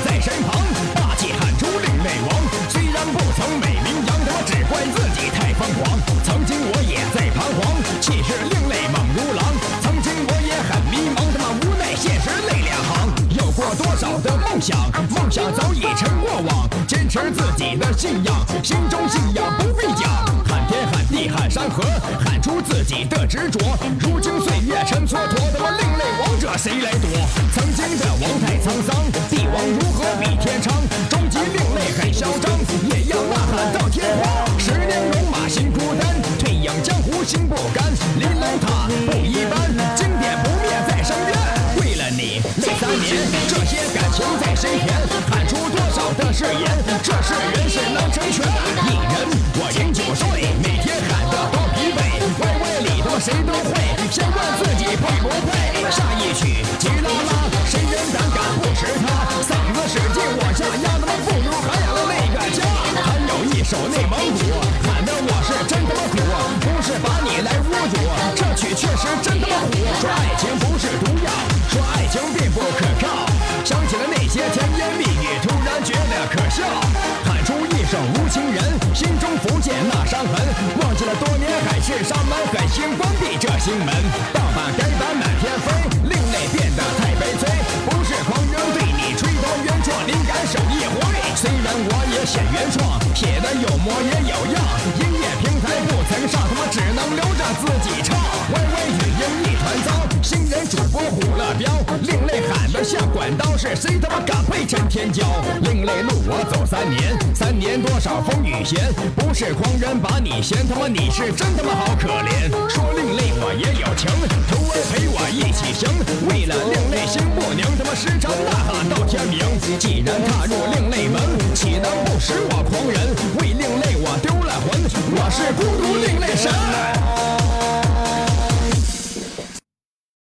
在身旁，霸气喊出另类王。虽然不曾美名扬，他妈只怪自己太疯狂。曾经我也在彷徨，气势另类猛如狼。曾经我也很迷茫，他妈无奈现实泪两行。有过多少的梦想，梦想早已成过往。坚持自己的信仰，心中信仰不必讲。喊天喊地喊山河，喊出自己的执着。如今岁月成蹉跎，他妈另类王者谁来夺？曾经的王太沧桑，谁都会，先问自己配不配。下一曲急拉拉，谁人胆敢不识他？嗓子使劲往下压，他妈不如还养了那个家。还有一首内蒙古，喊的我是真他妈苦，不是把你来侮辱，这曲确实真他妈苦。说爱情不是毒药，说爱情并不可靠，想起了那些甜言蜜语，突然觉得可笑。喊出一声无情人，心中浮现那伤痕，忘记了多年海誓山盟，狠心关闭这心门。盗版改版满天飞，另类变得太悲催，不是狂人对你吹头原创灵感手一挥。虽然我也写原创，写的有模也有样，音乐平台不曾上，他妈只能留着自己唱。歪歪语音一团糟，新人主播虎了彪，另下管道是谁他妈敢配陈天骄？另类路我走三年三年多少风雨闲？不是狂人把你嫌他妈你是真他妈好可怜。说另类我也有情徒儿陪我一起行。为了另类心不宁他妈时常呐喊到天明。既然踏入另类门岂能不识我狂人？为另类我丢了魂我是孤独另类神。